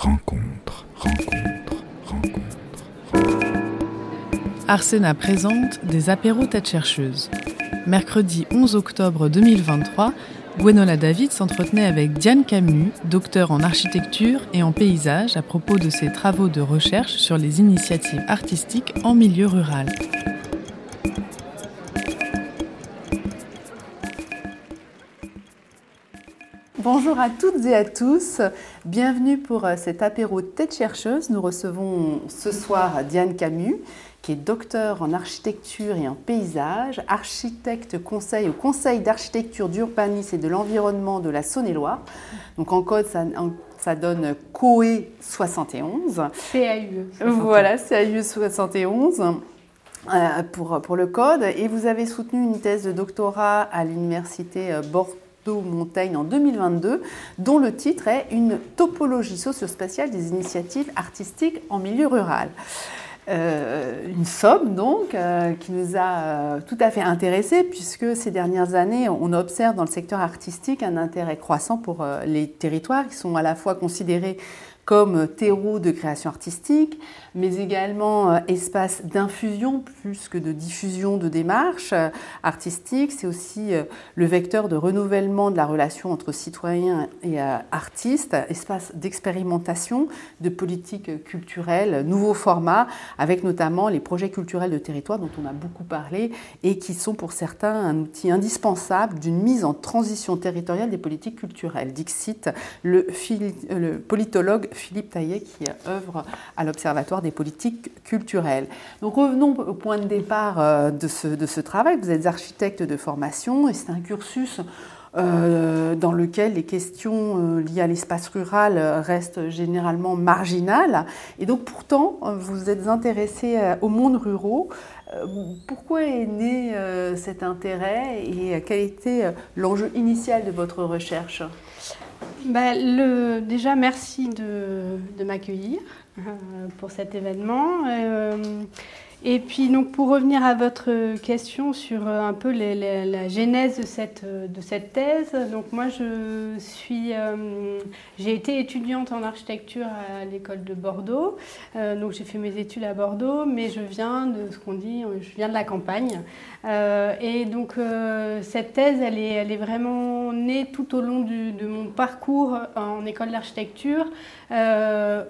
rencontre, rencontre, rencontre. Arsena présente des apéros tête chercheuse. Mercredi 11 octobre 2023, Gwenola David s'entretenait avec Diane Camus, docteur en architecture et en paysage, à propos de ses travaux de recherche sur les initiatives artistiques en milieu rural. Bonjour à toutes et à tous, bienvenue pour euh, cet apéro tête chercheuse. Nous recevons ce soir Diane Camus, qui est docteur en architecture et en paysage, architecte conseil au Conseil d'architecture, d'urbanisme et de l'environnement de la Saône-et-Loire. Donc en code, ça, donne COE 71. CAUE. Voilà, CAU 71 euh, pour, pour le code. Et vous avez soutenu une thèse de doctorat à l'université euh, Bordeaux-Montaigne en 2022, dont le titre est Une topologie socio-spatiale des initiatives artistiques en milieu rural. Euh, une somme donc euh, qui nous a euh, tout à fait intéressés puisque ces dernières années on observe dans le secteur artistique un intérêt croissant pour les territoires qui sont à la fois considérés comme terreau de création artistique, mais également euh, espace d'infusion plus que de diffusion de démarches euh, artistiques. C'est aussi euh, le vecteur de renouvellement de la relation entre citoyens et artistes, espace d'expérimentation de politiques culturelles, nouveaux formats, avec notamment les projets culturels de territoire dont on a beaucoup parlé et qui sont pour certains un outil indispensable d'une mise en transition territoriale des politiques culturelles. Dixit le, le politologue Philippe Taillet qui œuvre à l'Observatoire des politiques culturelles. Donc revenons au point de départ euh, de ce, de ce travail. Vous êtes architecte de formation et c'est un cursus euh, dans lequel les questions euh, liées à l'espace rural restent généralement marginales. Et donc pourtant, vous êtes intéressé au monde rural. Pourquoi est né cet intérêt et quel était l'enjeu initial de votre recherche? Bah, déjà, merci de, de m'accueillir pour cet événement. Et puis, donc, pour revenir à votre question sur euh, un peu la genèse de cette, euh, de cette thèse, donc moi, je suis, euh, j'ai été étudiante en architecture à l'école de Bordeaux. Donc, j'ai fait mes études à Bordeaux, mais je viens de ce qu'on dit, je viens de la campagne. Et donc cette thèse, elle est, elle est vraiment née tout au long de mon parcours en école d'architecture,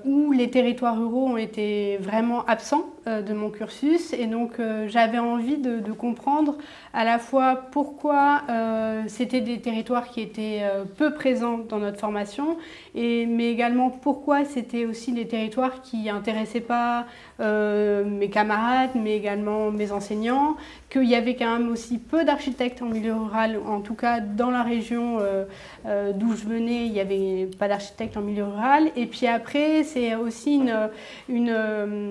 où les territoires ruraux ont été vraiment absents de mon cursus. Et donc euh, j'avais envie de, comprendre à la fois pourquoi euh, c'était des territoires qui étaient euh, peu présents dans notre formation, et, mais également pourquoi c'était aussi des territoires qui n'intéressaient pas euh, mes camarades, mais également mes enseignants, qu'il y avait quand même aussi peu d'architectes en milieu rural, en tout cas dans la région euh, euh, d'où je venais, il n'y avait pas d'architectes en milieu rural. Et puis après, c'est aussi une, euh,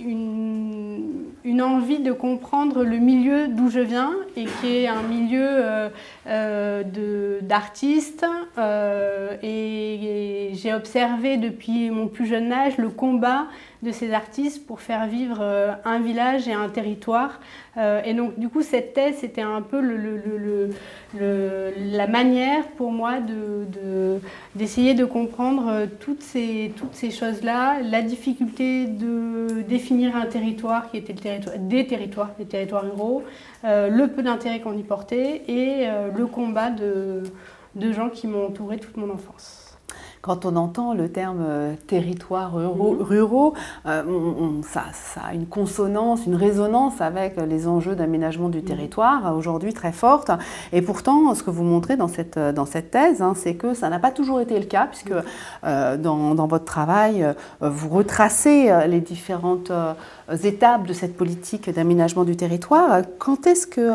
une, envie de comprendre le milieu d'où je viens et qui est un milieu euh, euh, d'artistes. euh, et j'ai observé depuis mon plus jeune âge le combat de ces artistes pour faire vivre euh, un village et un territoire. Euh, et donc, du coup, cette thèse, c'était un peu la manière pour moi de- de- d'essayer de, comprendre euh, toutes ces, choses-là, la difficulté de définir un territoire qui était le territoire, des territoires, des territoires ruraux, le peu d'intérêt qu'on y portait et le combat de, de gens qui m'ont entouré toute mon enfance. Quand on entend le terme euh, territoire ruraux, ruraux, euh, on- on- ça, ça a une consonance, une résonance avec les enjeux d'aménagement du territoire, euh, aujourd'hui très forte. Et pourtant, ce que vous montrez dans cette, dans cette thèse, hein, c'est que ça n'a pas toujours été le cas, puisque euh, dans, dans votre travail, vous retracez les différentes étapes de cette politique d'aménagement du territoire. Quand est-ce que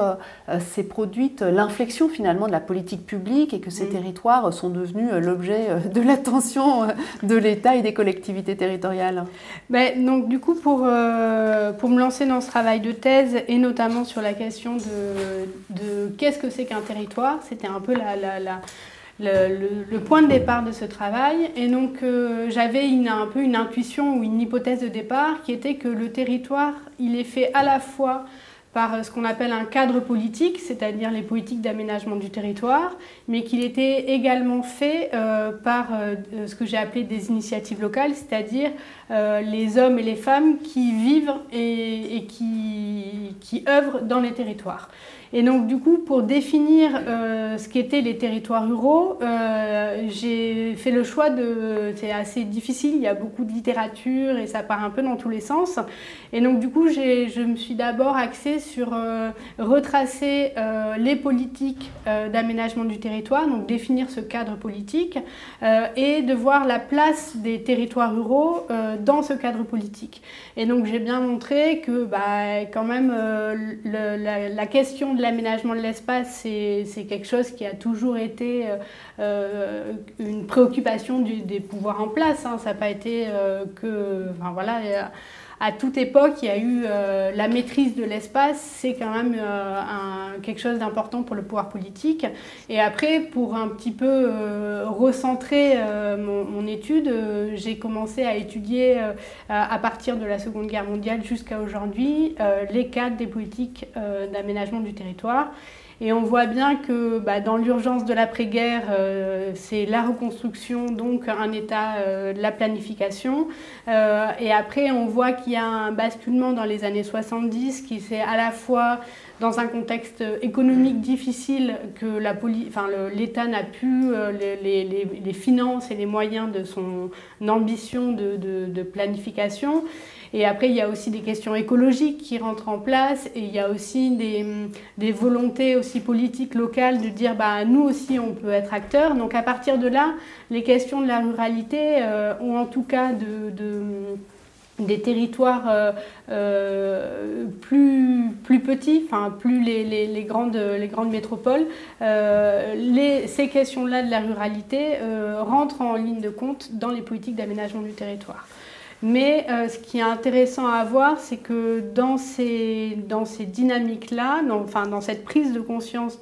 s'est produite l'inflexion finalement de la politique publique et que ces territoires sont devenus l'objet de l'attention euh, de l'État et des collectivités territoriales Ben, donc du coup, pour, euh, pour me lancer dans ce travail de thèse, et notamment sur la question de, qu'est-ce que c'est qu'un territoire, c'était un peu le, point de départ de ce travail. Et donc euh, j'avais un peu une intuition ou une hypothèse de départ qui était que le territoire, il est fait à la fois par ce qu'on appelle un cadre politique, c'est-à-dire les politiques d'aménagement du territoire, mais qu'il était également fait euh, par euh, ce que j'ai appelé des initiatives locales, c'est-à-dire euh, les hommes et les femmes qui vivent et, qui œuvrent dans les territoires. Et donc, du coup, pour définir euh, ce qu'étaient les territoires ruraux, euh, j'ai fait le choix de. C'est assez difficile, il y a beaucoup de littérature et ça part un peu dans tous les sens. Et donc, du coup, je me suis d'abord axée sur euh, retracer les politiques d'aménagement du territoire, donc définir ce cadre politique et de voir la place des territoires ruraux dans ce cadre politique. Et donc, j'ai bien montré que, bah, quand même, la, la question de l'aménagement de l'espace, c'est quelque chose qui a toujours été euh, euh, une préoccupation des pouvoirs en place. Hein. Ça n'a pas été euh, que. Enfin, voilà, à toute époque, il y a eu euh, la maîtrise de l'espace, c'est quand même euh, quelque chose d'important pour le pouvoir politique. Et après, pour un petit peu euh, recentrer mon, étude, j'ai commencé à étudier à partir de la Seconde Guerre mondiale jusqu'à aujourd'hui les cadres des politiques d'aménagement du territoire. Et on voit bien que bah, dans l'urgence de l'après-guerre, euh, c'est la reconstruction, donc un état euh, la planification. Euh, et après, on voit qu'il y a un basculement dans les années 70 qui c'est à la fois dans un contexte économique difficile que l'État n'a plus les, les, les, finances et les moyens de son ambition de, de, de planification. Et après, il y a aussi des questions écologiques qui rentrent en place et il y a aussi des, volontés aussi politiques locales de dire bah, nous aussi on peut être acteurs. Donc à partir de là, les questions de la ruralité euh, ont en tout cas de, de des territoires euh, euh, plus, petits, plus les, grandes, les grandes métropoles, euh, ces questions-là de la ruralité rentrent en ligne de compte dans les politiques d'aménagement du territoire. Mais euh, ce qui est intéressant à voir, c'est que dans ces, dans ces dynamiques-là, dans, enfin, dans cette prise de conscience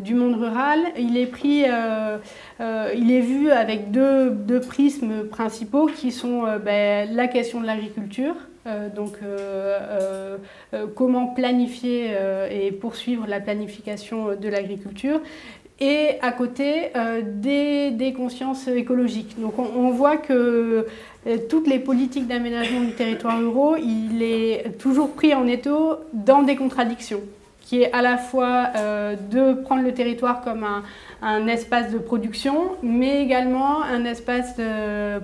du monde rural, il est, pris, euh, euh, il est vu avec deux, deux prismes principaux qui sont ben, la question de l'agriculture, donc comment planifier et poursuivre la planification de l'agriculture et à côté euh, des, consciences écologiques. Donc on, voit que euh, toutes les politiques d'aménagement du territoire ruraux, il est toujours pris en étau dans des contradictions, qui est à la fois euh, de prendre le territoire comme un, un, espace de production, mais également un espace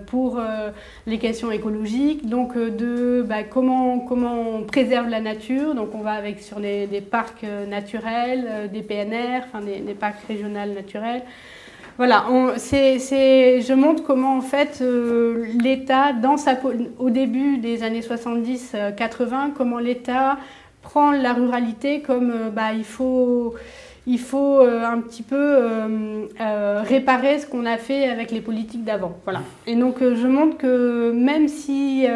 pour euh, les questions écologiques, donc euh, de bah, comment, comment on préserve la nature, donc on va avec sur les, des parcs naturels, des PNR, enfin des, parcs régionaux naturels, voilà, on, c je montre comment en fait euh, l'État, au début des années 70-80, euh, comment l'État prend la ruralité comme euh, bah, il faut il faut euh, un petit peu euh, réparer ce qu'on a fait avec les politiques d'avant. Voilà. Et donc je montre que même si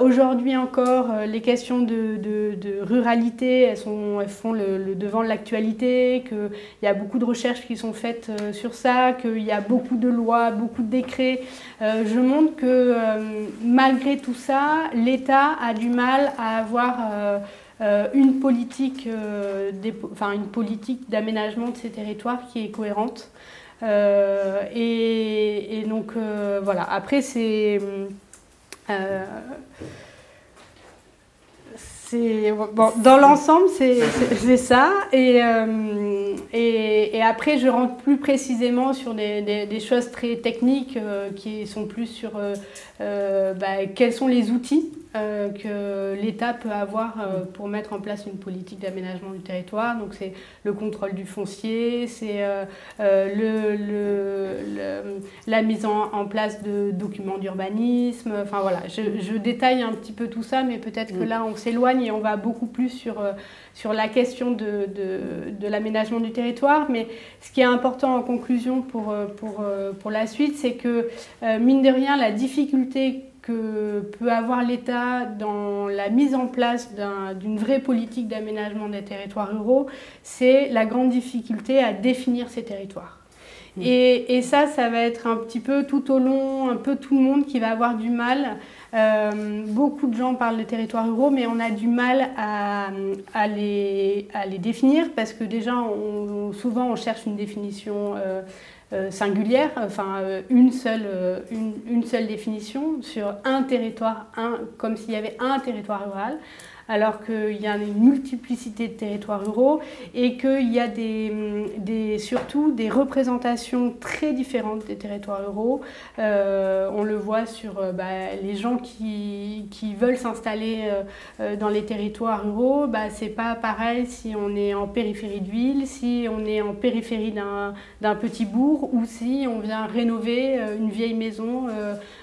aujourd'hui encore les questions de, de, de, ruralité elles, sont, elles font le, le devant de l'actualité, qu'il y a beaucoup de recherches qui sont faites sur ça, qu'il y a beaucoup de lois, beaucoup de décrets, je montre que malgré tout ça, l'État a du mal à avoir une politique, euh, enfin, une politique d'aménagement de ces territoires qui est cohérente. Euh, et, donc euh, voilà, après c'est euh, dans l'ensemble c'est ça et, euh, et, après je rentre plus précisément sur des, des, des choses très techniques qui sont plus sur bah, quels sont les outils euh, que l'État peut avoir euh, pour mettre en place une politique d'aménagement du territoire. Donc c'est le contrôle du foncier, c'est euh, le, le, le, la mise en, en, place de documents d'urbanisme. Enfin voilà, je, je, détaille un petit peu tout ça, mais peut-être que là on s'éloigne et on va beaucoup plus sur, sur la question de, de, de l'aménagement du territoire. Mais ce qui est important en conclusion pour, pour, pour la suite, c'est que mine de rien, la difficulté que peut avoir l'État dans la mise en place d'une un, vraie politique d'aménagement des territoires ruraux, c'est la grande difficulté à définir ces territoires. Et, et, ça, ça va être un petit peu tout au long, un peu tout le monde qui va avoir du mal. Euh, beaucoup de gens parlent de territoires ruraux, mais on a du mal à, à, les, à les, définir parce que déjà, on, souvent, on cherche une définition. Euh, singulière, enfin une, seule, une, une, seule définition sur un territoire, un, comme s'il y avait un territoire rural alors qu'il y a une multiplicité de territoires ruraux et qu'il y a des, surtout des représentations très différentes des territoires ruraux. Euh, on le voit sur euh, bah, les gens qui, veulent s'installer euh, dans les territoires ruraux. Bah, c'est pas pareil si on est en périphérie de ville, si on est en périphérie d'un petit bourg ou si on vient rénover une vieille maison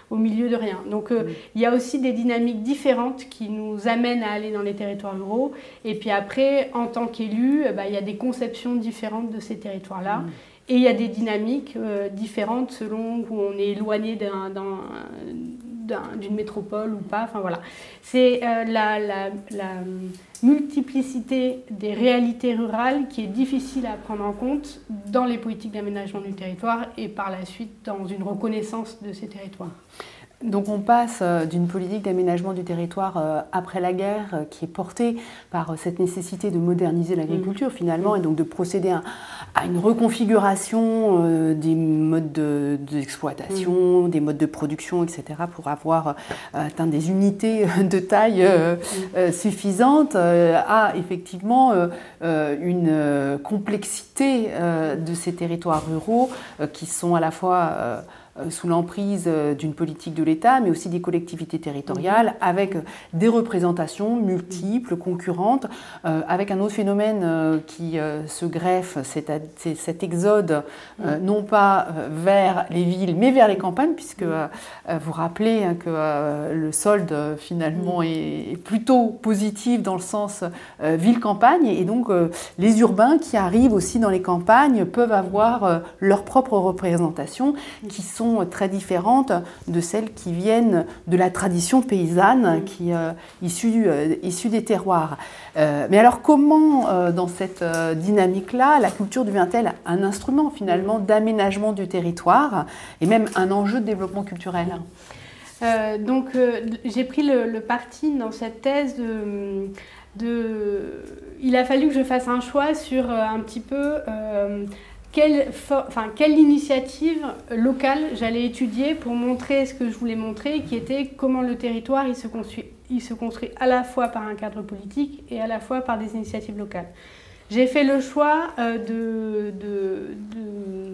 au milieu de rien. Donc euh, il y a aussi des dynamiques différentes qui nous amènent à aller dans les territoires ruraux. Et puis après, en tant qu'élu, eh ben, il y a des conceptions différentes de ces territoires-là. Et il y a des dynamiques euh, différentes selon où on est éloigné d'une métropole ou pas. Enfin voilà. C'est euh, la, la, la, multiplicité des réalités rurales qui est difficile à prendre en compte dans les politiques d'aménagement du territoire et par la suite dans une reconnaissance de ces territoires. Donc on passe euh, d'une politique d'aménagement du territoire euh, après la guerre euh, qui est portée par cette nécessité de moderniser l'agriculture mmh. finalement et donc de procéder à, une reconfiguration des modes d'exploitation, mmh. des modes de production, etc. pour avoir atteint des unités de taille mmh. suffisante à effectivement une complexité de ces territoires ruraux qui sont à la fois sous l'emprise euh, d'une politique de l'État, mais aussi des collectivités territoriales, mhm. avec des représentations multiples, concurrentes, euh, avec un autre phénomène qui se greffe, c'est cet exode, mhm. non pas vers les villes, mais vers les campagnes, puisque mhm. vous rappelez hein, que le solde finalement est plutôt positif dans le sens ville-campagne, et donc les urbains qui arrivent aussi dans les campagnes peuvent avoir leur propre représentation, qui sont très différentes de celles qui viennent de la tradition paysanne qui euh, issue, euh, des terroirs. Euh, mais alors comment, dans cette dynamique-là, la culture devient-elle un instrument finalement d'aménagement du territoire et même un enjeu de développement culturel? Donc j'ai pris le, parti dans cette thèse de, de, Il a fallu que je fasse un choix sur un petit peu quelle, initiative locale j'allais étudier pour montrer ce que je voulais montrer, qui était comment le territoire se, construit, à la fois par un cadre politique et à la fois par des initiatives locales. J'ai fait le choix euh,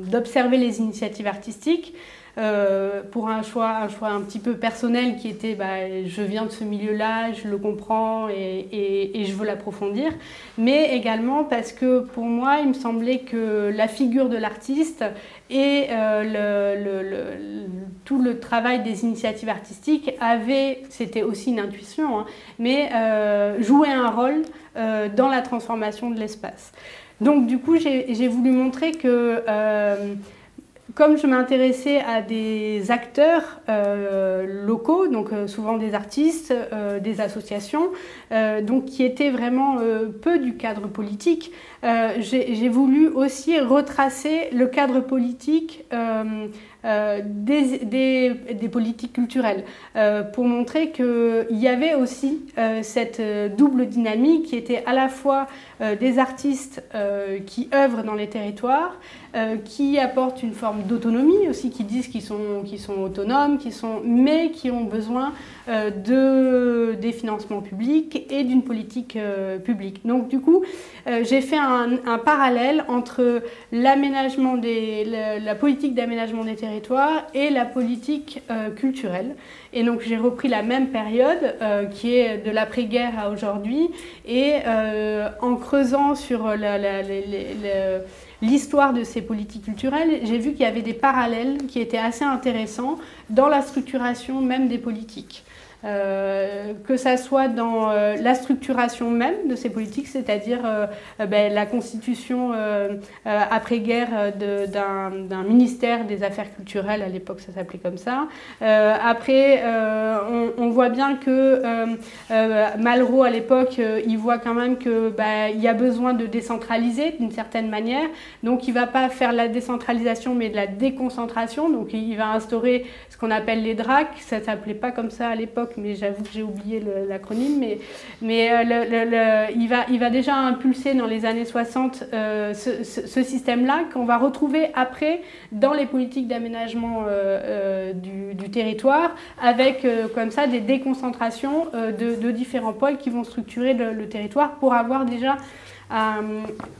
d'observer les initiatives artistiques, euh, pour un choix, un choix un petit peu personnel qui était bah, je viens de ce milieu-là, je le comprends et, je veux l'approfondir, mais également parce que pour moi, il me semblait que la figure de l'artiste et euh, tout le travail des initiatives artistiques avait, c'était aussi une intuition, hein, mais euh, jouait un rôle euh, dans la transformation de l'espace. Donc du coup, j'ai voulu montrer que comme je m'intéressais à des acteurs euh, locaux, donc euh, souvent des artistes, euh, des associations, donc qui étaient vraiment peu du cadre politique, j'ai voulu aussi retracer le cadre politique euh, des, des, politiques culturelles, euh, pour montrer qu'il y avait aussi euh, cette double dynamique qui était à la fois des artistes qui œuvrent dans les territoires, qui apportent une forme d'autonomie aussi, qui disent qu'ils sont, sont autonomes, qui sont, mais qui ont besoin de, des financements publics et d'une politique publique. Donc du coup, j'ai fait un, un, parallèle entre l'aménagement des, la, la politique d'aménagement des territoires et la politique euh, culturelle. Et donc j'ai repris la même période euh, qui est de l'après-guerre à aujourd'hui et euh, en creusant sur l'histoire de ces politiques culturelles, j'ai vu qu'il y avait des parallèles qui étaient assez intéressants dans la structuration même des politiques. Euh, que ça soit dans euh, la structuration même de ces politiques, c'est-à-dire euh, ben, la constitution après-guerre d'un ministère des Affaires culturelles, à l'époque ça s'appelait comme ça. après, on, voit bien que Malraux, à l'époque, il voit quand même qu'il ben, y a besoin de décentraliser d'une certaine manière. Donc il ne va pas faire la décentralisation, mais de la déconcentration. Donc il va instaurer ce qu'on appelle les DRAC. Ça ne s'appelait pas comme ça à l'époque, mais j'avoue que j'ai oublié l'acronyme, mais, mais euh, il, va, il va déjà impulser dans les années 60 euh, ce, système-là qu'on va retrouver après dans les politiques d'aménagement euh, du, territoire, avec comme ça des déconcentrations de, différents pôles qui vont structurer le territoire pour avoir déjà à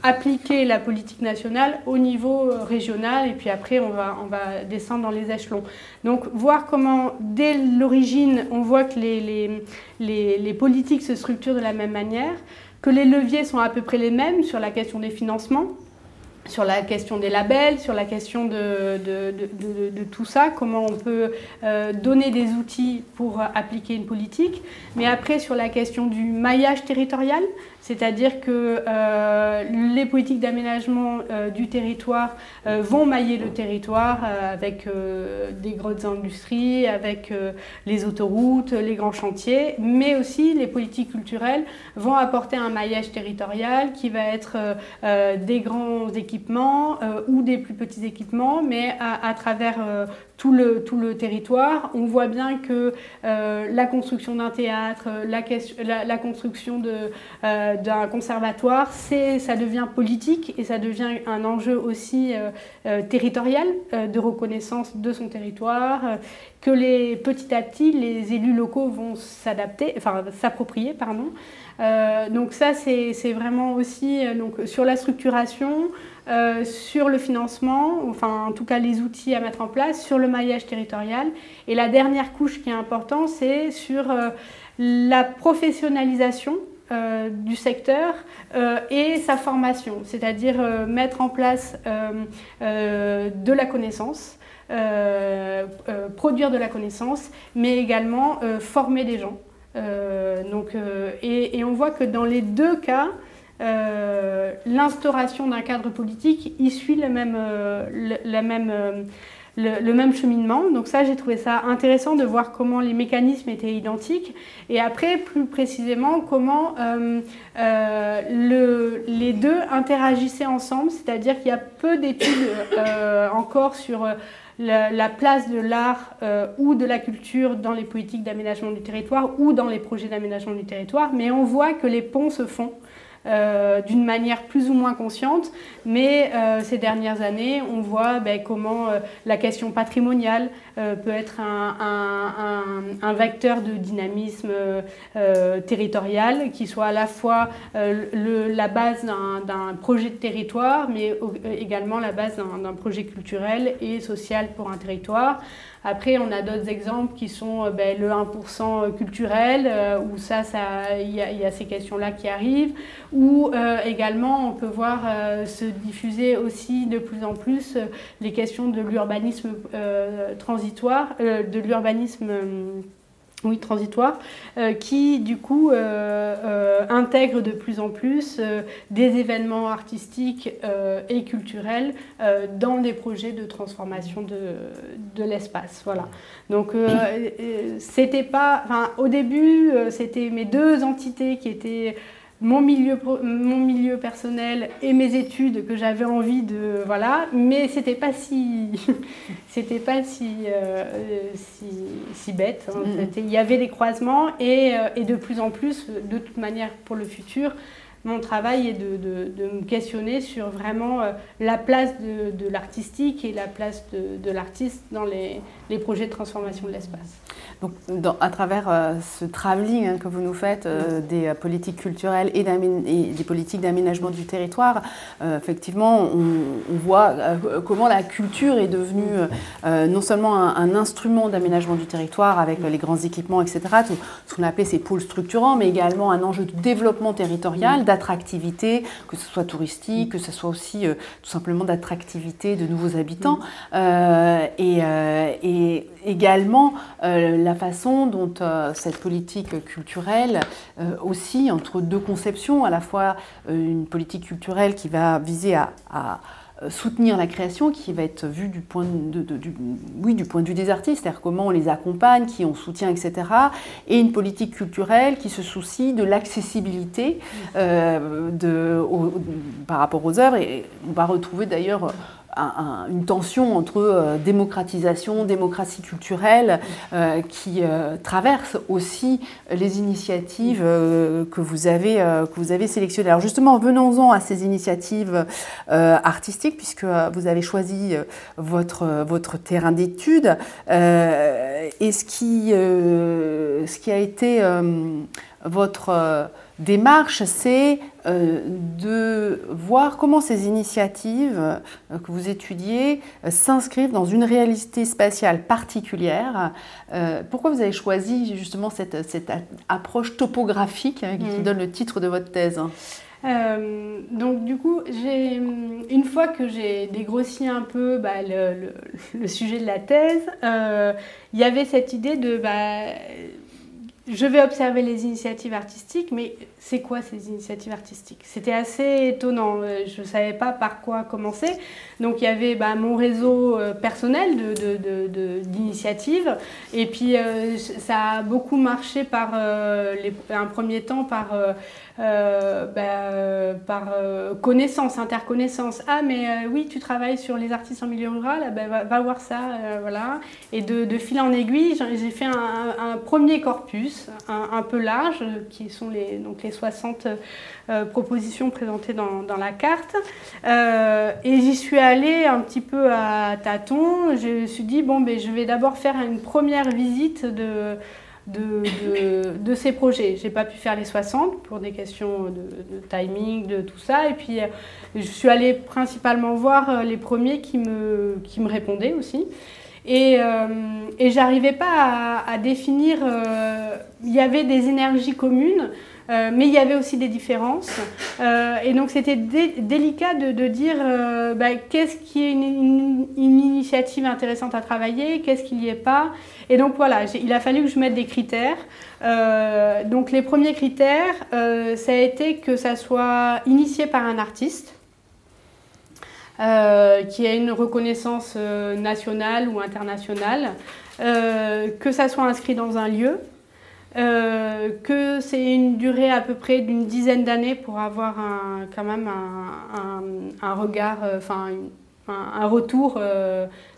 appliquer la politique nationale au niveau euh, régional et puis après on va, on va descendre dans les échelons. Donc voir comment dès l'origine on voit que les, les, les, politiques se structurent de la même manière, que les leviers sont à peu près les mêmes sur la question des financements, sur la question des labels, sur la question de, de, tout ça, comment on peut euh, donner des outils pour appliquer une politique, mais après sur la question du maillage territorial, c'est-à-dire que euh, les politiques d'aménagement euh, du territoire euh, vont mailler le territoire avec des grosses industries, avec les autoroutes, les grands chantiers, mais aussi les politiques culturelles vont apporter un maillage territorial qui va être des grands équipements ou des plus petits équipements, mais à, travers tout le, tout le territoire. On voit bien que la construction d'un théâtre, la, la, construction de, d'un conservatoire, ça devient politique et ça devient un enjeu aussi euh, euh, territorial euh, de reconnaissance de son territoire, que les, petit à petit les élus locaux vont s'adapter, enfin s'approprier, pardon. donc ça c'est, c'est vraiment aussi donc, sur la structuration, sur le financement, enfin en tout cas les outils à mettre en place, sur le maillage territorial. Et la dernière couche qui est importante, c'est sur la professionnalisation euh, du secteur euh, et sa formation, c'est-à-dire euh, mettre en place de la connaissance, produire de la connaissance, mais également former des gens. donc, et, on voit que dans les deux cas, l'instauration d'un cadre politique y suit le même, la même le, même cheminement. Donc ça, j'ai trouvé ça intéressant de voir comment les mécanismes étaient identiques. Et après, plus précisément, comment euh, euh, le, les deux interagissaient ensemble. C'est-à-dire qu'il y a peu d'études euh, encore sur... La, place de l'art ou de la culture dans les politiques d'aménagement du territoire ou dans les projets d'aménagement du territoire, mais on voit que les ponts se font euh, d'une manière plus ou moins consciente, mais euh, ces dernières années, on voit ben, comment euh, la question patrimoniale peut être un, vecteur de dynamisme territorial qui soit à la fois la base d'un projet de territoire, mais également la base d'un projet culturel et social pour un territoire. Après, on a d'autres exemples qui sont euh, ben, le 1% culturel, euh, où ça, il y, a ces questions-là qui arrivent, ou euh, également on peut voir se diffuser aussi de plus en plus les questions de l'urbanisme transitoire, de l'urbanisme transitoire, euh, qui du coup euh, euh, intègre de plus en plus des événements artistiques et culturels dans des projets de transformation de, de l'espace. Voilà. Donc c'était pas, au début, c'était mes deux entités qui étaient mon milieu, mon milieu personnel et mes études que j'avais envie de voilà mais c'était pas si c'était pas si, euh, si, si, bête hein. il y avait des croisements et, euh, et, de plus en plus de toute manière pour le futur mon travail est de, de, de me questionner sur vraiment euh, la place de, de l'artistique et la place de, l'artiste dans les, les projets de transformation de l'espace. Donc, à travers euh, ce travelling hein, que vous nous faites euh, des euh, politiques culturelles et, des politiques d'aménagement du territoire, effectivement, on, voit comment la culture est devenue non seulement un, instrument d'aménagement du territoire avec les grands équipements, etc., tout, ce qu'on appelait ces pôles structurants, mais également un enjeu de développement territorial, d'attractivité, que ce soit touristique, que ce soit aussi tout simplement d'attractivité de nouveaux habitants, et, et, également la façon dont cette politique culturelle aussi entre deux conceptions, à la fois une politique culturelle qui va viser à euh, soutenir la création qui va être vue du point de, du, oui, du point de vue des artistes, c'est-à-dire comment on les accompagne, qui on soutient, etc. Et une politique culturelle qui se soucie de l'accessibilité euh, par rapport aux œuvres. Et on va retrouver d'ailleurs une tension entre euh, démocratisation, démocratie culturelle, euh, qui euh, traverse aussi les initiatives que, vous avez, que vous avez sélectionnées. Alors justement, venons-en à ces initiatives artistiques, puisque vous avez choisi votre, votre terrain d'étude. et ce qui, ce qui a été votre démarche, c'est euh, de voir comment ces initiatives euh, que vous étudiez euh, s'inscrivent dans une réalité spatiale particulière. pourquoi vous avez choisi justement cette, approche topographique hein, qui mm. donne le titre de votre thèse? Donc du coup, une fois que j'ai dégrossi un peu bah, le, sujet de la thèse, il y avait cette idée de bah, je vais observer les initiatives artistiques, mais c'est quoi ces initiatives artistiques? C'était assez étonnant. Euh, je ne savais pas par quoi commencer. Donc il y avait bah, mon réseau euh, personnel d'initiatives. Et puis euh, ça a beaucoup marché par un premier temps par euh, bah, euh, par euh, connaissance, interconnaissance. Ah, mais oui, tu travailles sur les artistes en milieu rural, ah, ben, va, voir ça, voilà. Et de, fil en aiguille, j'ai fait un, premier corpus, un, peu large, qui sont les, donc les 60 propositions présentées dans, dans la carte. et j'y suis allée un petit peu à tâtons. Je me suis dit, bon, ben, je vais d'abord faire une première visite de de, de, ces projets. J'ai pas pu faire les 60 pour des questions de, timing, de tout ça. Et puis, euh, je suis allée principalement voir euh, les premiers qui me, qui me répondaient aussi. Et, euh, et j'arrivais pas à, définir. Il y avait des énergies communes. Mais il y avait aussi des différences. et donc c'était délicat de, dire bah, qu'est-ce qui est une, une, initiative intéressante à travailler, qu'est-ce qu'il n'y est pas. Et donc voilà, il a fallu que je mette des critères. Euh, donc les premiers critères, euh, ça a été que ça soit initié par un artiste. Euh, qui ait une reconnaissance nationale ou internationale, que ça soit inscrit dans un lieu, que c'est une durée à peu près d'une dizaine d'années pour avoir quand même un, regard, enfin un, retour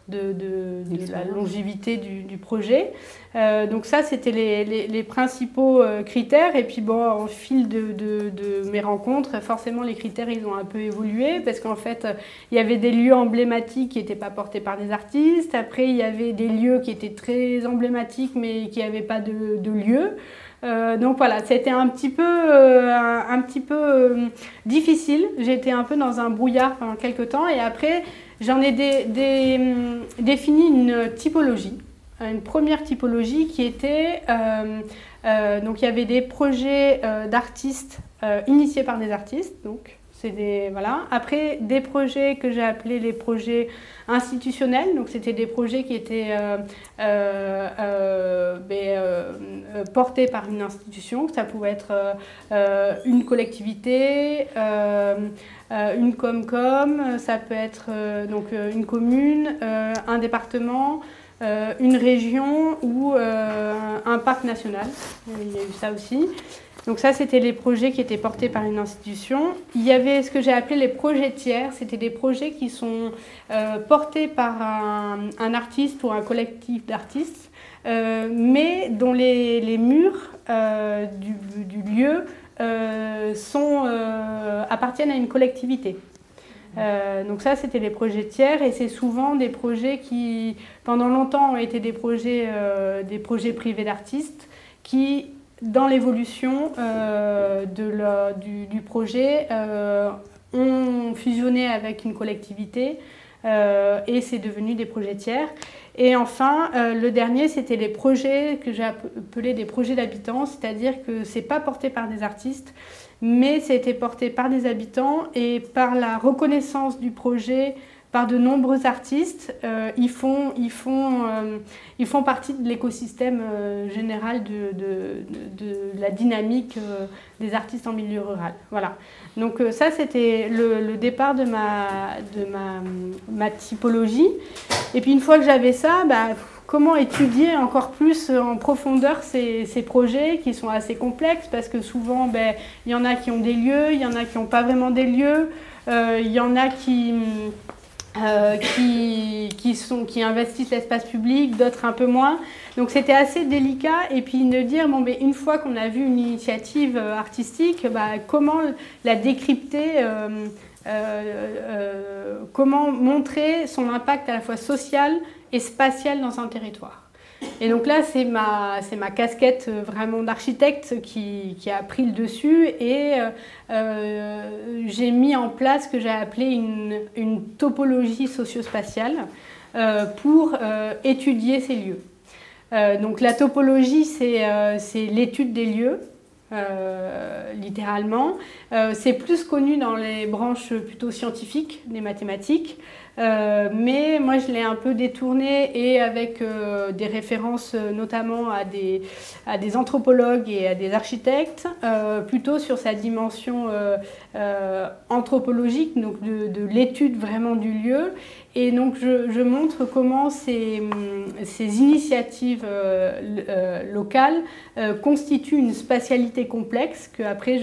de, la longévité du, projet. Euh, donc ça, c'était les, principaux euh, critères. Et puis bon, au fil de, mes rencontres, forcément, les critères, ils ont un peu évolué parce qu'en fait, il y avait des lieux emblématiques qui n'étaient pas portés par des artistes. Après, il y avait des lieux qui étaient très emblématiques mais qui n'avaient pas de, lieu. Euh, donc voilà, c'était un petit peu, un, petit peu difficile. J'étais un peu dans un brouillard pendant quelques temps et après, J'en ai hum, défini une typologie, une première typologie qui était, euh, euh, donc il y avait des projets euh, d'artistes initiés par des artistes, donc c'est des voilà. Après des projets que j'ai appelés les projets institutionnels, donc c'était des projets qui étaient ben, portés par une institution, ça pouvait être une collectivité. Euh, une com-com, ça peut être euh, donc euh, une commune, un département, une région ou un parc national. Il y a eu ça aussi. Donc ça, c'était les projets qui étaient portés par une institution. Il y avait ce que j'ai appelé les projets tiers. C'était des projets qui sont portés par un, artiste ou un collectif d'artistes, mais dont les, murs du, lieu euh, sont, euh, appartiennent à une collectivité. Euh, donc ça, c'était les projets tiers et c'est souvent des projets qui, pendant longtemps, ont été des projets, des projets privés d'artistes qui, dans l'évolution du, projet, ont fusionné avec une collectivité et c'est devenu des projets tiers. Et enfin, euh, le dernier, c'était les projets que j'ai appelés des projets d'habitants, c'est-à-dire que ce n'est pas porté par des artistes, mais c'était porté par des habitants et par la reconnaissance du projet par de nombreux artistes. Euh, ils, font, ils, font, euh, ils font partie de l'écosystème euh, général de, de, la dynamique des artistes en milieu rural. Voilà. Donc ça, c'était le, le, départ de, ma, de ma, ma, typologie. Et puis une fois que j'avais ça, bah, comment étudier encore plus en profondeur ces, ces, projets qui sont assez complexes? Parce que souvent, ben, il y en a qui ont des lieux, il y en a qui n'ont pas vraiment des lieux, il y en a qui euh, qui, qui, sont, qui investissent l'espace public, d'autres un peu moins. Donc c'était assez délicat. Et puis de dire, bon, mais une fois qu'on a vu une initiative euh, artistique, bah, comment la décrypter euh, euh, comment montrer son impact à la fois social et spatial dans un territoire? Et donc là, c'est ma, ma casquette euh, vraiment d'architecte qui, qui, a pris le dessus et euh, euh, j'ai mis en place ce que j'ai appelé une, une topologie sociospatiale pour étudier ces lieux. Donc la topologie, c'est, c'est l'étude des lieux. littéralement. c'est plus connu dans les branches plutôt scientifiques, des mathématiques. Euh, mais moi, je l'ai un peu détourné et avec euh, des références euh, notamment à des, anthropologues et à des architectes, plutôt sur sa dimension euh, anthropologique, donc de, de l'étude vraiment du lieu. Et donc, je, montre comment ces, ces initiatives locales constituent une spatialité complexe que après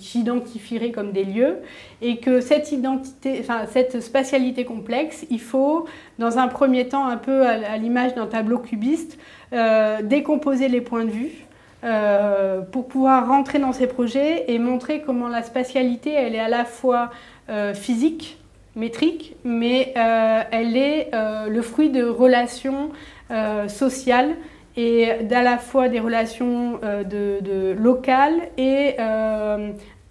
j'identifierai comme des lieux et que cette, identité, enfin, cette spatialité complexe, il faut, dans un premier temps, un peu à, l'image d'un tableau cubiste, euh, décomposer les points de vue euh, pour pouvoir rentrer dans ces projets et montrer comment la spatialité, elle est à la fois euh, physique, métrique, mais euh, elle est le fruit de relations sociales et d'à la fois des relations de, de locales et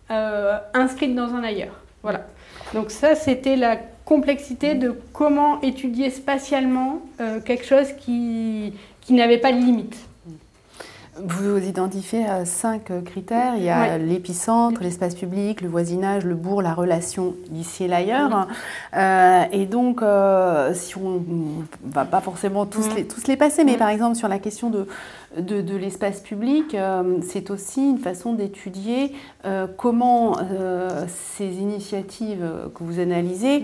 inscrites dans un ailleurs. Voilà. Donc ça, c'était la complexité de comment étudier spatialement quelque chose qui n'avait pas de limite. Vous identifiez euh, cinq critères. Il y a l'épicentre, l'espace public, le voisinage, le bourg, la relation ici et l'ailleurs. Oui. Euh, et donc, euh, si on ne va pas forcément tous, oui. les, tous les passer, mais oui. par exemple sur la question de, de, de l'espace public, euh, c'est aussi une façon d'étudier euh, comment euh, ces initiatives que vous analysez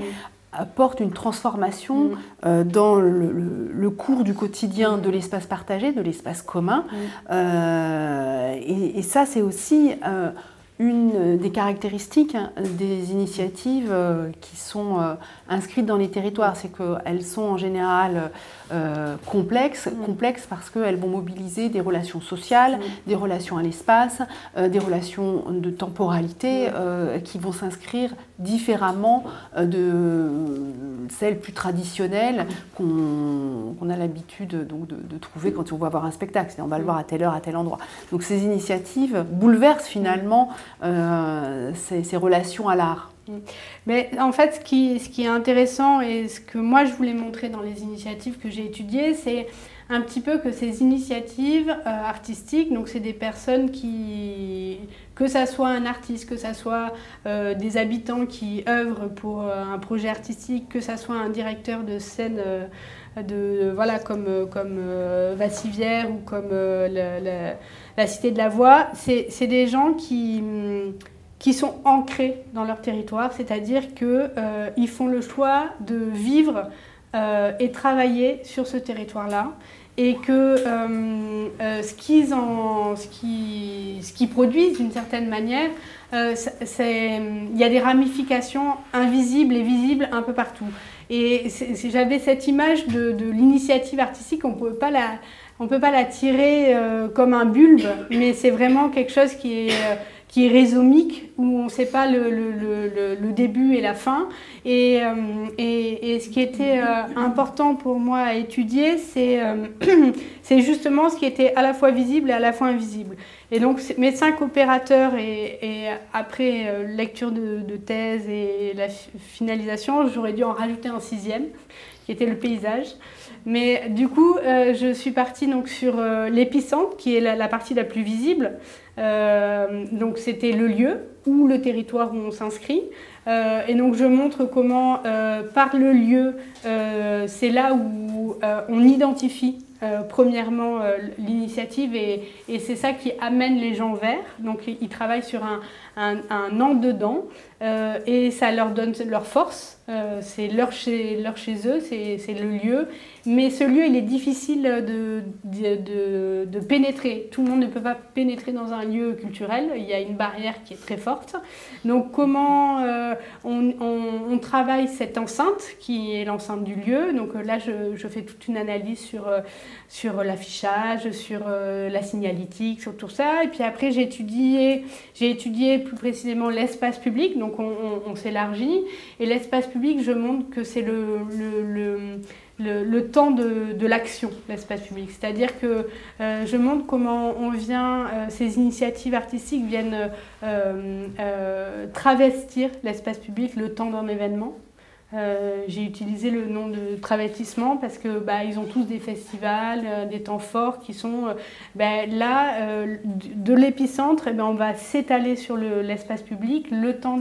apporte une transformation mmh. euh, dans le, le, le, cours du quotidien de l'espace partagé, de l'espace commun. Mmh. Euh, et, et, ça, c'est aussi euh, une des caractéristiques hein, des initiatives euh, qui sont euh, inscrites dans les territoires, c'est qu'elles sont en général euh, complexes, mmh. complexes parce qu'elles vont mobiliser des relations sociales, mmh. des relations à l'espace, euh, des relations de temporalité mmh. qui vont s'inscrire différemment de celles plus traditionnelles qu'on qu a l'habitude donc de, de, trouver quand on va voir un spectacle, on va le voir à telle heure, à tel endroit. Donc ces initiatives bouleversent finalement euh, ces, ces, relations à l'art. Mais en fait, ce qui, est intéressant et ce que moi je voulais montrer dans les initiatives que j'ai étudiées, c'est un petit peu que ces initiatives euh, artistiques, donc c'est des personnes qui, que ça soit un artiste, que ça soit euh, des habitants qui œuvrent pour euh, un projet artistique, que ça soit un directeur de scène euh, de, voilà comme comme Vassivière ou comme la, la, Cité de la Voix, c'est des gens qui qui sont ancrés dans leur territoire, c'est-à-dire qu'ils euh, font le choix de vivre euh, et travailler sur ce territoire-là, et que euh, ce qu'ils qu qu produisent d'une certaine manière, il y a des ramifications invisibles et visibles un peu partout. Et j'avais cette image de, de l'initiative artistique, on ne peut pas la, on peut pas la tirer euh, comme un bulbe, mais c'est vraiment quelque chose qui est qui est rhizomique, où on ne sait pas le, le, le, début et la fin. Et, euh, et, et ce qui était euh, important pour moi à étudier, c'est euh, justement ce qui était à la fois visible et à la fois invisible. Et donc mes cinq opérateurs, et, après euh, lecture de, de, thèse et la finalisation, j'aurais dû en rajouter un sixième, qui était le paysage. Mais du coup, euh, je suis partie donc sur euh, l'épicentre, qui est la, partie la plus visible. Euh, donc c'était le lieu ou le territoire où on s'inscrit. et donc je montre comment, par le lieu, c'est là où on identifie premièrement l'initiative et, et c'est ça qui amène les gens vers. Donc ils travaillent sur un, un, un en-dedans et ça leur donne leur force. c'est leur chez, leur chez eux, c'est le lieu mais ce lieu, il est difficile de, de, pénétrer. Tout le monde ne peut pas pénétrer dans un lieu culturel. Il y a une barrière qui est très forte. Donc comment euh, on, on, travaille cette enceinte, qui est l'enceinte du lieu. Donc euh, là, je, je, fais toute une analyse sur, euh, sur l'affichage, sur la signalétique, sur tout ça. Et puis après, j'ai étudié plus précisément l'espace public. Donc on, s'élargit. Et l'espace public, je montre que c'est le, temps de, de l'action, l'espace public. C'est-à-dire que euh, je montre comment on vient, euh, ces initiatives artistiques viennent euh, travestir l'espace public le temps d'un événement. J'ai utilisé le nom de travestissement parce que bah, ils ont tous des festivals, des temps forts qui sont ben, là de, l'épicentre. Eh ben, on va s'étaler sur l'espace public le temps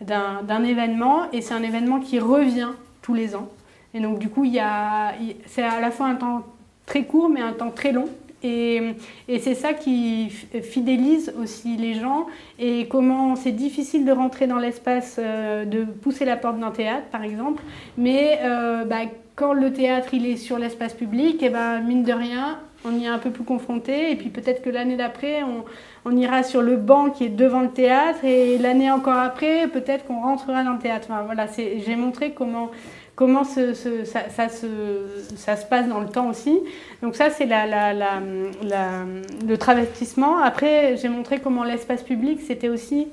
d'un événement et c'est un événement qui revient tous les ans. Et donc, du coup, il y a, c'est à la fois un temps très court, mais un temps très long. Et, c'est ça qui fidélise aussi les gens. Et comment c'est difficile de rentrer dans l'espace, euh, de pousser la porte d'un théâtre, par exemple. Mais euh, bah, quand le théâtre il est sur l'espace public, et eh ben, mine de rien, on y est un peu plus confronté. Et puis peut-être que l'année d'après, on, ira sur le banc qui est devant le théâtre. Et l'année encore après, peut-être qu'on rentrera dans le théâtre. Voilà, j'ai montré comment comment ça, se, passe dans le temps aussi. Donc ça, c'est le travestissement. Après, j'ai montré comment l'espace public, c'était aussi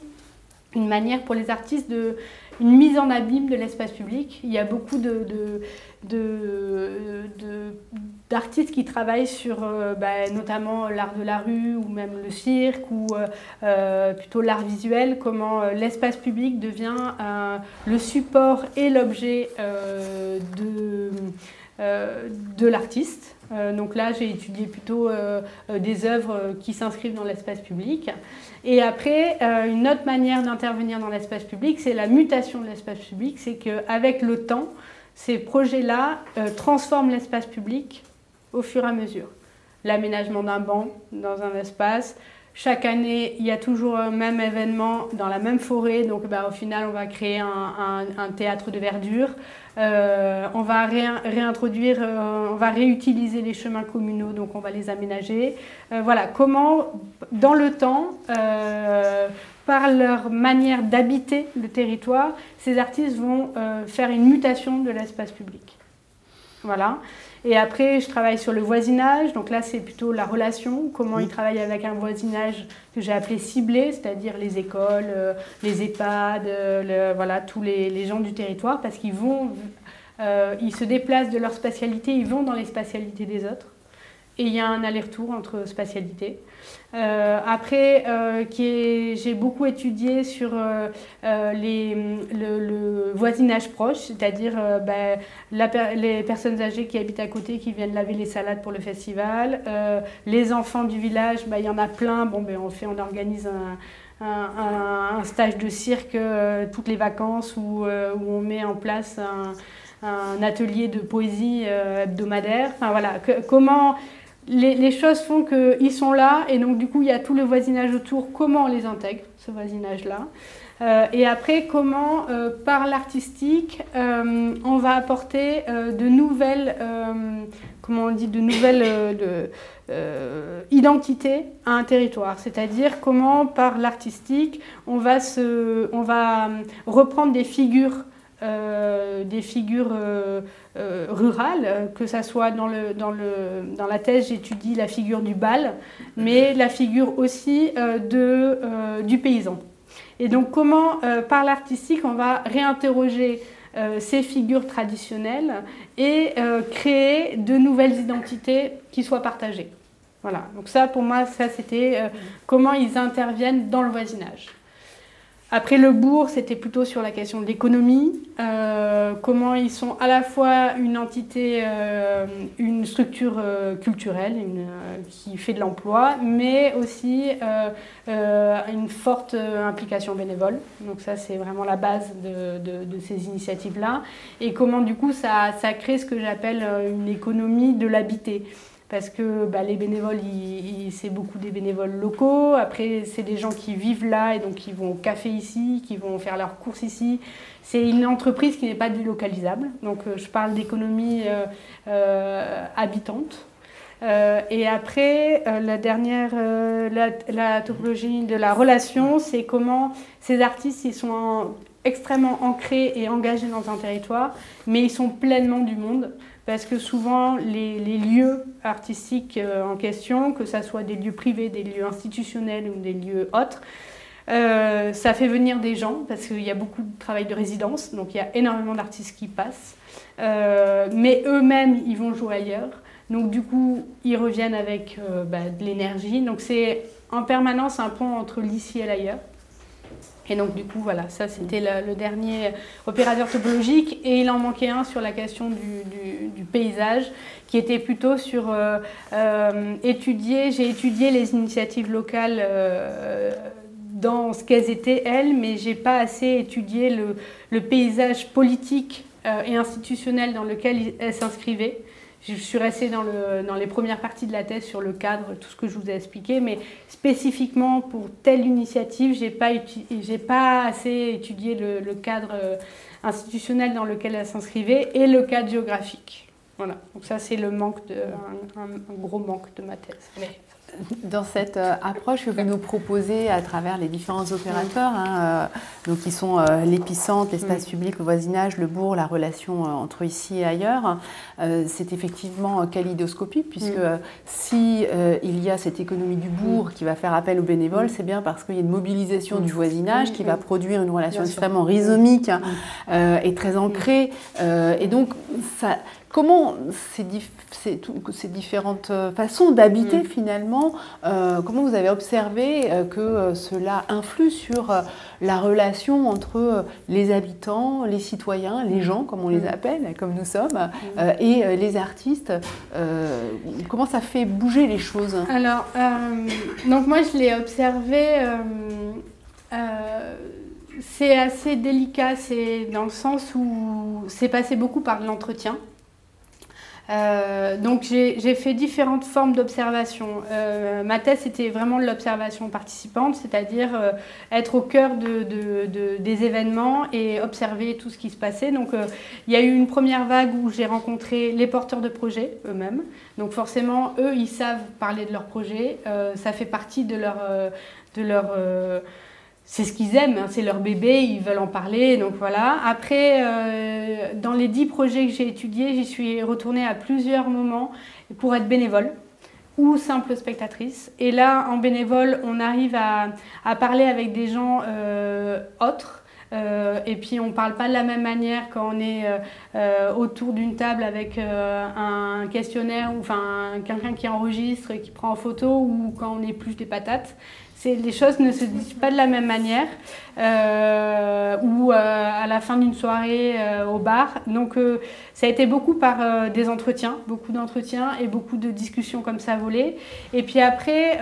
une manière pour les artistes de une mise en abîme de l'espace public. Il y a beaucoup de, d'artistes qui travaillent sur euh, bah, notamment l'art de la rue ou même le cirque ou euh, euh, plutôt l'art visuel, comment l'espace public devient le support et l'objet de, de l'artiste. donc là, j'ai étudié plutôt des œuvres qui s'inscrivent dans l'espace public. Et après, une autre manière d'intervenir dans l'espace public, c'est la mutation de l'espace public, c'est qu'avec le temps, ces projets-là transforment l'espace public au fur et à mesure. L'aménagement d'un banc dans un espace. Chaque année, il y a toujours un même événement dans la même forêt. Donc, bah, au final, on va créer un, théâtre de verdure. Euh, on va réintroduire, euh, on va réutiliser les chemins communaux, donc on va les aménager. Euh, voilà, comment, dans le temps, par leur manière d'habiter le territoire, ces artistes vont faire une mutation de l'espace public. Voilà. Et après, je travaille sur le voisinage. Donc là, c'est plutôt la relation, comment ils travaillent avec un voisinage que j'ai appelé ciblé, c'est-à-dire les écoles, euh, les EHPAD, euh, voilà, tous les, gens du territoire, parce qu'ils vont, euh, ils se déplacent de leur spatialité, ils vont dans les spatialités des autres. Et il y a un aller-retour entre spatialités. Euh, après, euh, j'ai beaucoup étudié sur euh, les, le, voisinage proche, c'est-à-dire ben, les personnes âgées qui habitent à côté, qui viennent laver les salades pour le festival. les enfants du village, ben, il y en a plein. Bon, ben, on, fait, on organise un, un, stage de cirque toutes les vacances où, où, on met en place un, un atelier de poésie hebdomadaire. Enfin voilà, comment les, choses font qu'ils sont là et donc du coup il y a tout le voisinage autour, comment on les intègre, ce voisinage-là. Euh, et après, comment, euh, par l'artistique, euh, on va apporter de nouvelles, comment on dit, de nouvelles identités à un territoire. C'est-à-dire comment, par l'artistique, on va, se, on va reprendre des figures euh, des figures euh, euh, rurales, que ce soit dans, le, dans, le, dans la thèse, j'étudie la figure du bal, mais la figure aussi de, du paysan. Et donc comment, par l'artistique, on va réinterroger ces figures traditionnelles et créer de nouvelles identités qui soient partagées. Voilà, donc ça pour moi, ça c'était comment ils interviennent dans le voisinage. Après le bourg, c'était plutôt sur la question de l'économie, euh, comment ils sont à la fois une entité, euh, une structure euh, culturelle qui fait de l'emploi, mais aussi une forte implication bénévole. Donc ça, c'est vraiment la base de, ces initiatives-là. Et comment du coup ça, ça crée ce que j'appelle une économie de l'habité parce que bah, les bénévoles, c'est beaucoup des bénévoles locaux. Après, c'est des gens qui vivent là et donc qui vont au café ici, qui vont faire leurs courses ici. C'est une entreprise qui n'est pas délocalisable. Donc, euh, je parle d'économie euh, euh, habitante. et après, la dernière, la, la, topologie de la relation, c'est comment ces artistes, ils sont extrêmement ancrés et engagés dans un territoire, mais ils sont pleinement du monde parce que souvent les, lieux artistiques euh, en question, que ce soit des lieux privés, des lieux institutionnels ou des lieux autres, euh, ça fait venir des gens parce qu'il y a beaucoup de travail de résidence, donc il y a énormément d'artistes qui passent, euh, mais eux-mêmes ils vont jouer ailleurs, donc du coup ils reviennent avec bah, de l'énergie, donc c'est en permanence un pont entre l'ici et l'ailleurs. Et donc, du coup, voilà, ça c'était le, dernier opérateur topologique. Et il en manquait un sur la question du, paysage, qui était plutôt sur euh, euh, étudier. J'ai étudié les initiatives locales euh, dans ce qu'elles étaient, elles, mais j'ai pas assez étudié le, le paysage politique et institutionnel dans lequel elles s'inscrivaient. Je suis restée dans, le, dans, les premières parties de la thèse sur le cadre, tout ce que je vous ai expliqué, mais spécifiquement pour telle initiative, je n'ai pas, assez étudié le, cadre euh, institutionnel dans lequel elle s'inscrivait et le cadre géographique. Voilà, donc ça c'est le manque de, un, gros manque de ma thèse. Dans cette euh, approche que vous nous proposez à travers les différents opérateurs, hein, euh, donc qui sont euh, l'épicentre, l'espace public, le voisinage, le bourg, la relation entre ici et ailleurs, c'est effectivement kaléidoscopique, puisque si il y a cette économie du bourg qui va faire appel aux bénévoles, c'est bien parce qu'il y a une mobilisation du voisinage qui va produire une relation extrêmement rhizomique et très ancrée. et donc, ça, Comment ces, ces, différentes euh, façons d'habiter mm. finalement, euh, comment vous avez observé euh, que cela influe sur la relation entre les habitants, les citoyens, les gens comme on les mm. appelle, comme nous sommes, mm. et les artistes Comment ça fait bouger les choses? Alors, donc moi je l'ai observé c'est assez délicat, c'est dans le sens où c'est passé beaucoup par l'entretien. Euh, donc j'ai fait différentes formes d'observation. Euh, ma thèse c'était vraiment l'observation participante, c'est-à-dire euh, être au cœur des événements et observer tout ce qui se passait. Donc il y a eu une première vague où j'ai rencontré les porteurs de projets eux-mêmes. Donc forcément, eux, ils savent parler de leur projet. ça fait partie de leur... de leur c'est ce qu'ils aiment, hein, c'est leur bébé, ils veulent en parler, donc voilà. Après, euh, dans les dix projets que j'ai étudiés, j'y suis retournée à plusieurs moments pour être bénévole ou simple spectatrice. Et là, en bénévole, on arrive à, parler avec des gens euh, autres. Euh, et puis on ne parle pas de la même manière quand on est autour d'une table avec un questionnaire ou enfin quelqu'un qui enregistre, qui prend en photo ou quand on épluche des patates les choses ne se disent pas de la même manière euh, ou euh, à la fin d'une soirée euh, au bar. Donc ça a été beaucoup par des entretiens, beaucoup d'entretiens et beaucoup de discussions comme ça volées. Et puis après,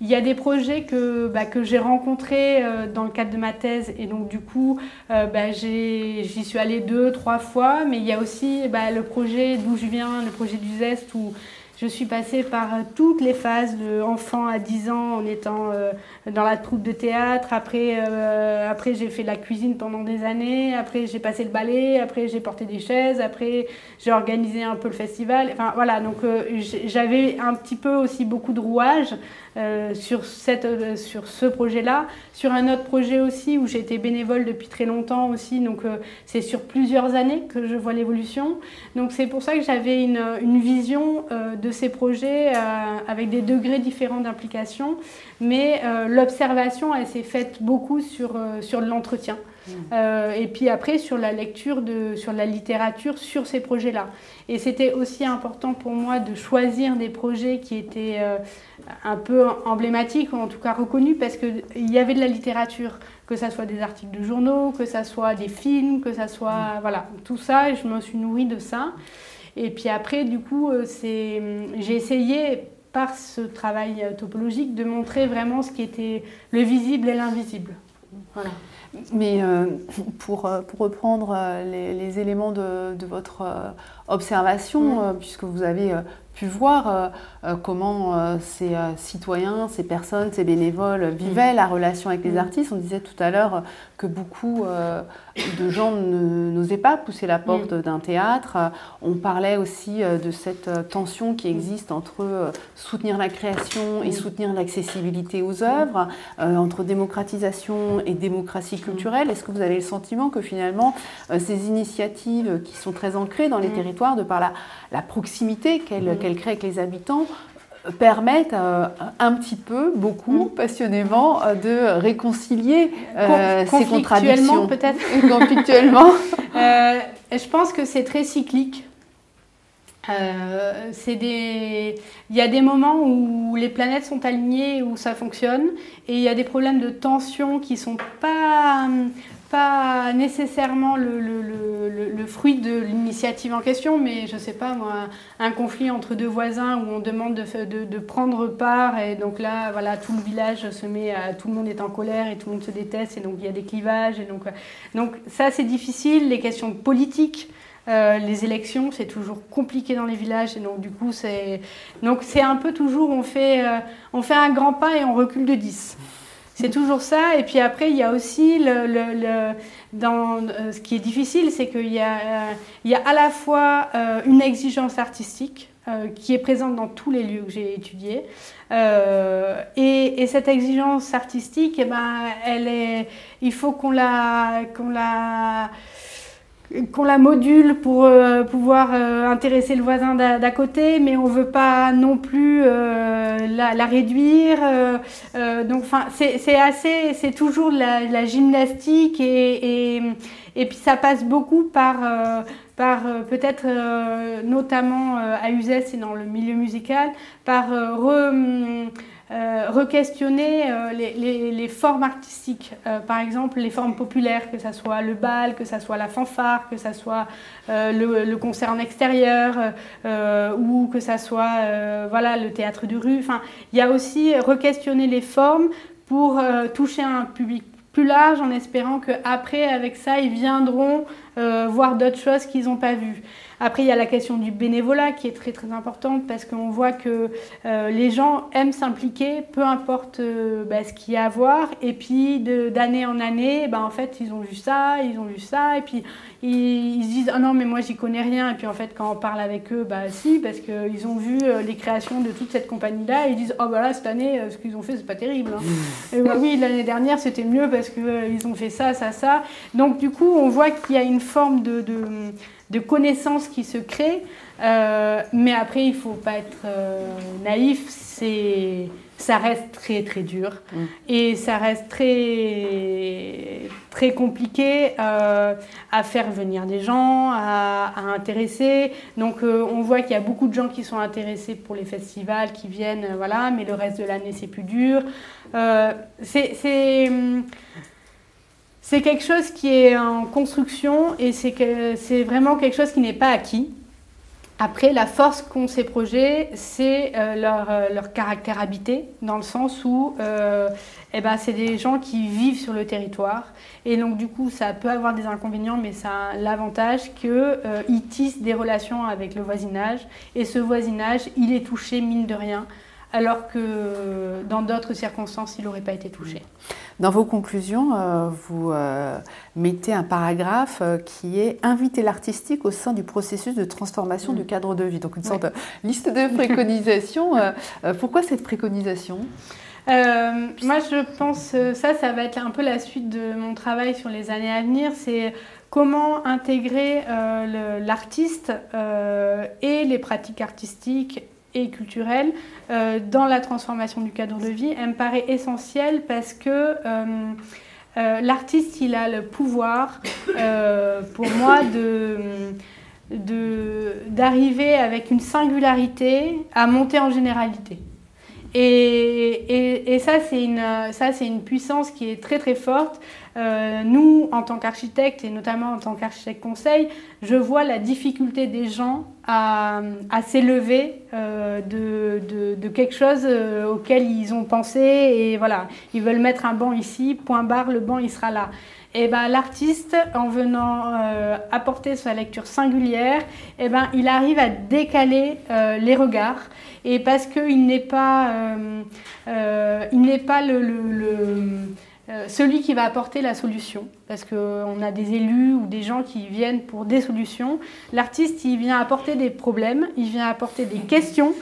il y a des projets que, bah, que j'ai rencontrés dans le cadre de ma thèse et donc du coup, bah, j'y suis allée deux, trois fois. Mais il y a aussi bah, le projet d'où je viens, le projet du Zest où je suis passée par toutes les phases, de enfant à 10 ans en étant euh, dans la troupe de théâtre. Après, euh, après j'ai fait la cuisine pendant des années. Après, j'ai passé le ballet. Après, j'ai porté des chaises. Après, j'ai organisé un peu le festival. Enfin, voilà. Donc, euh, j'avais un petit peu aussi beaucoup de rouages sur, cette, sur ce projet-là. Sur un autre projet aussi où j'ai été bénévole depuis très longtemps aussi. Donc, c'est sur plusieurs années que je vois l'évolution. Donc, c'est pour ça que j'avais une, une vision de ces projets avec des degrés différents d'implication. Mais l'observation, elle s'est faite beaucoup sur, euh, sur l'entretien. Euh, et puis après, sur la lecture, de, sur la littérature, sur ces projets-là. Et c'était aussi important pour moi de choisir des projets qui étaient euh, un peu emblématiques, ou en tout cas reconnus, parce qu'il y avait de la littérature, que ce soit des articles de journaux, que ce soit des films, que ce soit... Voilà, tout ça, et je me suis nourrie de ça. Et puis après, du coup, euh, j'ai essayé par ce travail topologique de montrer vraiment ce qui était le visible et l'invisible. Voilà. Mais euh, pour, euh, pour, reprendre les, éléments de, de votre observation, puisque vous avez pu voir euh, euh, comment euh, ces citoyens, ces personnes, ces bénévoles vivaient la relation avec les artistes. On disait tout à l'heure que beaucoup de gens n'osaient pas pousser la porte d'un théâtre. On parlait aussi de cette tension qui existe entre soutenir la création et soutenir l'accessibilité aux œuvres, entre démocratisation et démocratie culturelle. Est-ce que vous avez le sentiment que finalement ces initiatives qui sont très ancrées dans les territoires, de par la, la proximité qu'elles qu'elle crée avec les habitants euh, permettent euh, un petit peu, beaucoup, mm. passionnément, euh, de réconcilier ces contradictions. peut-être Conflictuellement. je pense que c'est très cyclique. Des... Il y a des moments où les planètes sont alignées, où ça fonctionne, et il y a des problèmes de tension qui sont pas pas nécessairement le, fruit de l'initiative en question, mais je sais pas moi, un conflit entre deux voisins où on demande de, de, prendre part et donc là, voilà, tout le village se met, à, tout le monde est en colère et tout le monde se déteste et donc il y a des clivages et donc, donc ça c'est difficile, les questions politiques. Euh, les élections, c'est toujours compliqué dans les villages et donc du coup c'est donc c'est un peu toujours on fait euh, on fait un grand pas et on recule de 10. C'est toujours ça. Et puis après, il y a aussi le, dans, euh, ce qui est difficile, c'est qu'il y, y a à la fois une exigence artistique qui est présente dans tous les lieux que j'ai étudiés. Et, et, cette exigence artistique, eh ben, elle est, il faut qu'on la, qu'on la qu'on la module pour euh, pouvoir euh, intéresser le voisin d'à côté, mais on veut pas non plus euh, la, réduire. donc, c'est assez, c'est toujours la, la gymnastique et, et, et, puis ça passe beaucoup par, par peut-être notamment à Uzès et dans le milieu musical, par re, euh, re-questionner euh, les, formes artistiques, euh, par exemple les formes populaires, que ce soit le bal, que ce soit la fanfare, que ce soit le, concert en extérieur ou que ce soit voilà, le théâtre de rue. Enfin, il y a aussi re-questionner les formes pour toucher un public plus large en espérant qu'après, avec ça, ils viendront voir d'autres choses qu'ils n'ont pas vues. Après, il y a la question du bénévolat qui est très très importante parce qu'on voit que euh, les gens aiment s'impliquer, peu importe euh, bah, ce qu'il y a à voir. Et puis d'année en année, bah, en fait, ils ont vu ça, ils ont vu ça, et puis ils, se disent ah non mais moi j'y connais rien. Et puis en fait, quand on parle avec eux, bah si, parce qu'ils ont vu euh, les créations de toute cette compagnie-là, ils disent oh bah là cette année, ce qu'ils ont fait c'est pas terrible. Hein. Mmh. et bah, oui, l'année dernière c'était mieux parce qu'ils ont fait ça, ça, ça. Donc du coup, on voit qu'il y a une forme de de connaissances qui se créent. Euh, mais après, il ne faut pas être euh, naïf, c'est, ça reste très très dur mm. et ça reste très, très compliqué euh, à faire venir des gens, à, intéresser. Donc on voit qu'il y a beaucoup de gens qui sont intéressés pour les festivals, qui viennent, voilà, mais le reste de l'année c'est plus dur. c'est, c'est quelque chose qui est en construction et c'est vraiment quelque chose qui n'est pas acquis. Après, la force qu'ont ces projets, c'est euh, euh, leur, caractère habité, dans le sens où euh, eh ben, c'est des gens qui vivent sur le territoire. Et donc, du coup, ça peut avoir des inconvénients, mais ça a l'avantage qu'ils tissent des relations avec le voisinage. Et ce voisinage, il est touché, mine de rien, alors que dans d'autres circonstances, il n'aurait pas été touché. Dans vos conclusions, euh, vous euh, mettez un paragraphe euh, qui est inviter l'artistique au sein du processus de transformation du mm. cadre de vie. Donc une sorte de liste de préconisations. pourquoi cette préconisation? Moi, je pense, ça, ça va être un peu la suite de mon travail sur les années à venir. C'est comment intégrer l'artiste et les pratiques artistiques et culturelle euh, dans la transformation du cadre de vie, elle me paraît essentielle parce que euh, l'artiste, il a le pouvoir, pour moi, de d'arriver avec une singularité à monter en généralité. Et, et, ça, c'est une, une, puissance qui est très très forte. Euh, nous, en tant qu'architectes, et notamment en tant qu'architecte conseil, je vois la difficulté des gens à, à s'élever euh, de, de, de, quelque chose euh, auquel ils ont pensé. Et voilà, ils veulent mettre un banc ici, point barre, le banc il sera là. Et ben, l'artiste, en venant apporter sa lecture singulière, et ben, il arrive à décaler les regards. Et parce qu'il n'est pas, euh, euh, il n'est pas le, euh, celui qui va apporter la solution, parce qu'on a des élus ou des gens qui viennent pour des solutions. L'artiste, il vient apporter des problèmes, il vient apporter des questions,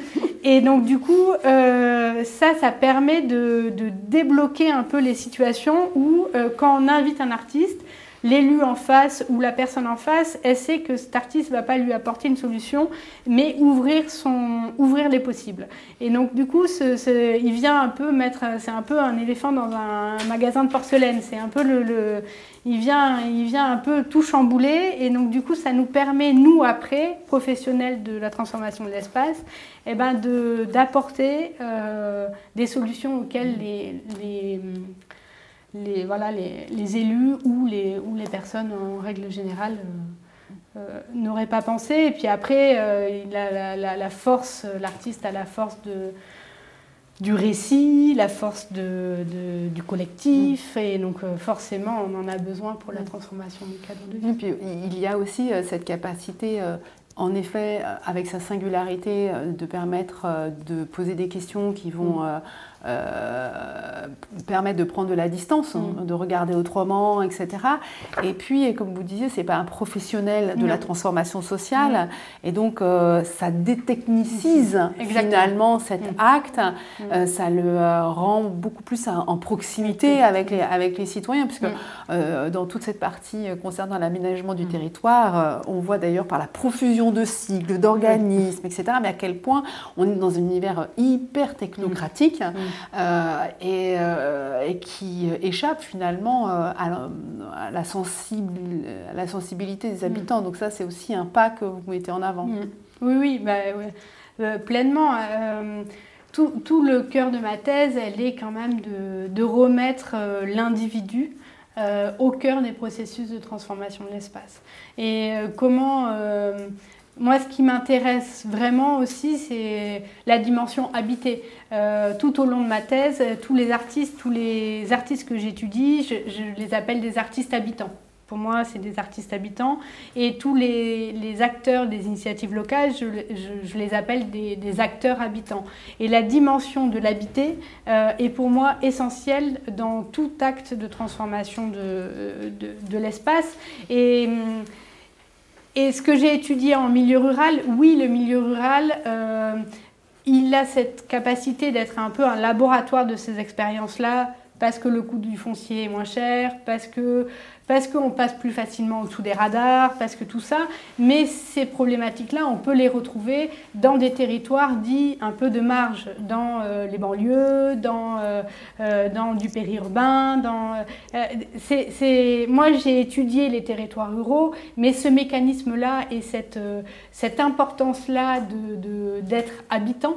et donc du coup, ça, ça permet de, débloquer un peu les situations où, quand on invite un artiste, l'élu en face ou la personne en face, elle sait que cet artiste ne va pas lui apporter une solution, mais ouvrir, son, ouvrir les possibles. Et donc, du coup, il vient un peu mettre, c'est un peu un éléphant dans un magasin de porcelaine. C'est un peu le, il, vient, il vient un peu tout chambouler. Et donc, du coup, ça nous permet, nous, après, professionnels de la transformation de l'espace, eh ben d'apporter euh, des solutions auxquelles les, les les, voilà, les, les, élus ou les, ou les personnes en règle générale euh, euh, n'auraient pas pensé. Et puis après, euh, la, la, force, l'artiste a la force de, du récit, la force de, du collectif, et donc forcément on en a besoin pour la transformation du cadre de vie. Et puis il y a aussi cette capacité en effet, avec sa singularité, de permettre de poser des questions qui vont mm. Euh, permettre de prendre de la distance, hein, mm. de regarder autrement, etc. Et puis, comme vous disiez, c'est pas un professionnel de la transformation sociale, mm. et donc euh, ça détechnicise mm. finalement cet acte, euh, ça le rend beaucoup plus en proximité avec les, avec les citoyens, puisque dans toute cette partie concernant l'aménagement du territoire, on voit d'ailleurs par la profusion de cycles, d'organismes, etc., mais à quel point on est dans un univers hyper technocratique. Euh, euh, et, qui échappe finalement euh, à la, sensibilité des habitants. Mm. Donc ça, c'est aussi un pas que vous mettez en avant. Mm. Oui, oui, bah, pleinement. Tout, le cœur de ma thèse, elle est quand même de, remettre l'individu au cœur des processus de transformation de l'espace. Et comment moi, ce qui m'intéresse vraiment aussi, c'est la dimension habitée. Euh, tout au long de ma thèse, tous les artistes, tous les artistes que j'étudie, je, les appelle des artistes habitants. Pour moi, c'est des artistes habitants. Et tous les, acteurs des initiatives locales, je, les appelle des, acteurs habitants. Et la dimension de l'habité euh, est pour moi essentielle dans tout acte de transformation de, l'espace. Et. Hum, et ce que j'ai étudié en milieu rural, oui, le milieu rural, euh, il a cette capacité d'être un peu un laboratoire de ces expériences-là, parce que le coût du foncier est moins cher, parce que parce qu'on passe plus facilement au-dessous des radars, parce que tout ça. Mais ces problématiques-là, on peut les retrouver dans des territoires dits un peu de marge, dans euh, les banlieues, dans, euh, euh, dans du périurbain. Dans, Moi, j'ai étudié les territoires ruraux, mais ce mécanisme-là et cette, cette importance-là de, d'être habitant,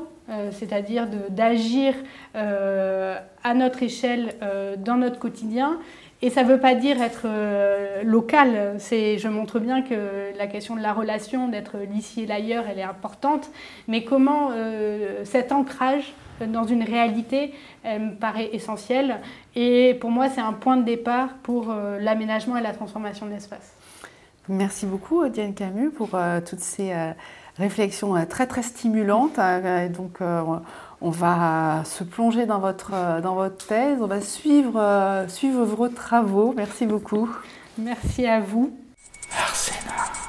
c'est-à-dire d'agir à notre échelle dans notre quotidien, et ça ne veut pas dire être euh, local. Je montre bien que la question de la relation, d'être l'ici et l'ailleurs, elle est importante. Mais comment euh, cet ancrage dans une réalité me paraît essentiel. Et pour moi, c'est un point de départ pour euh, l'aménagement et la transformation de l'espace. Merci beaucoup, Diane Camus, pour toutes ces réflexion euh, très très stimulante. Euh, donc euh, on va se plonger dans votre, dans votre thèse, on va suivre, suivre vos travaux. Merci beaucoup. Merci à vous. Arsena.